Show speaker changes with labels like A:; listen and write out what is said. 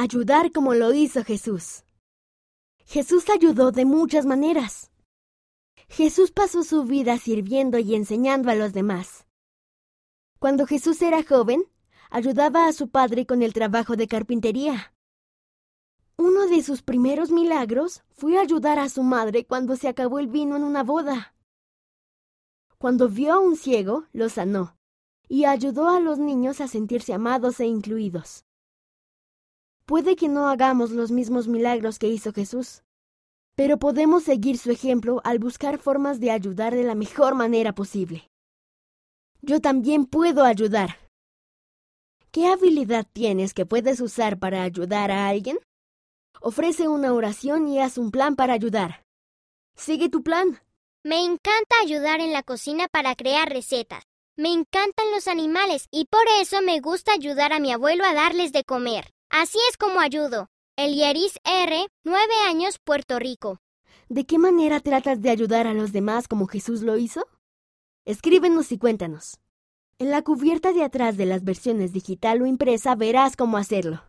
A: Ayudar como lo hizo Jesús. Jesús ayudó de muchas maneras. Jesús pasó su vida sirviendo y enseñando a los demás. Cuando Jesús era joven, ayudaba a su padre con el trabajo de carpintería. Uno de sus primeros milagros fue ayudar a su madre cuando se acabó el vino en una boda. Cuando vio a un ciego, lo sanó y ayudó a los niños a sentirse amados e incluidos. Puede que no hagamos los mismos milagros que hizo Jesús, pero podemos seguir su ejemplo al buscar formas de ayudar de la mejor manera posible. Yo también puedo ayudar. ¿Qué habilidad tienes que puedes usar para ayudar a alguien? Ofrece una oración y haz un plan para ayudar. Sigue tu plan.
B: Me encanta ayudar en la cocina para crear recetas. Me encantan los animales y por eso me gusta ayudar a mi abuelo a darles de comer. Así es como ayudo. Elieris R., 9 años, Puerto Rico.
A: ¿De qué manera tratas de ayudar a los demás como Jesús lo hizo? Escríbenos y cuéntanos. En la cubierta de atrás de las versiones digital o impresa verás cómo hacerlo.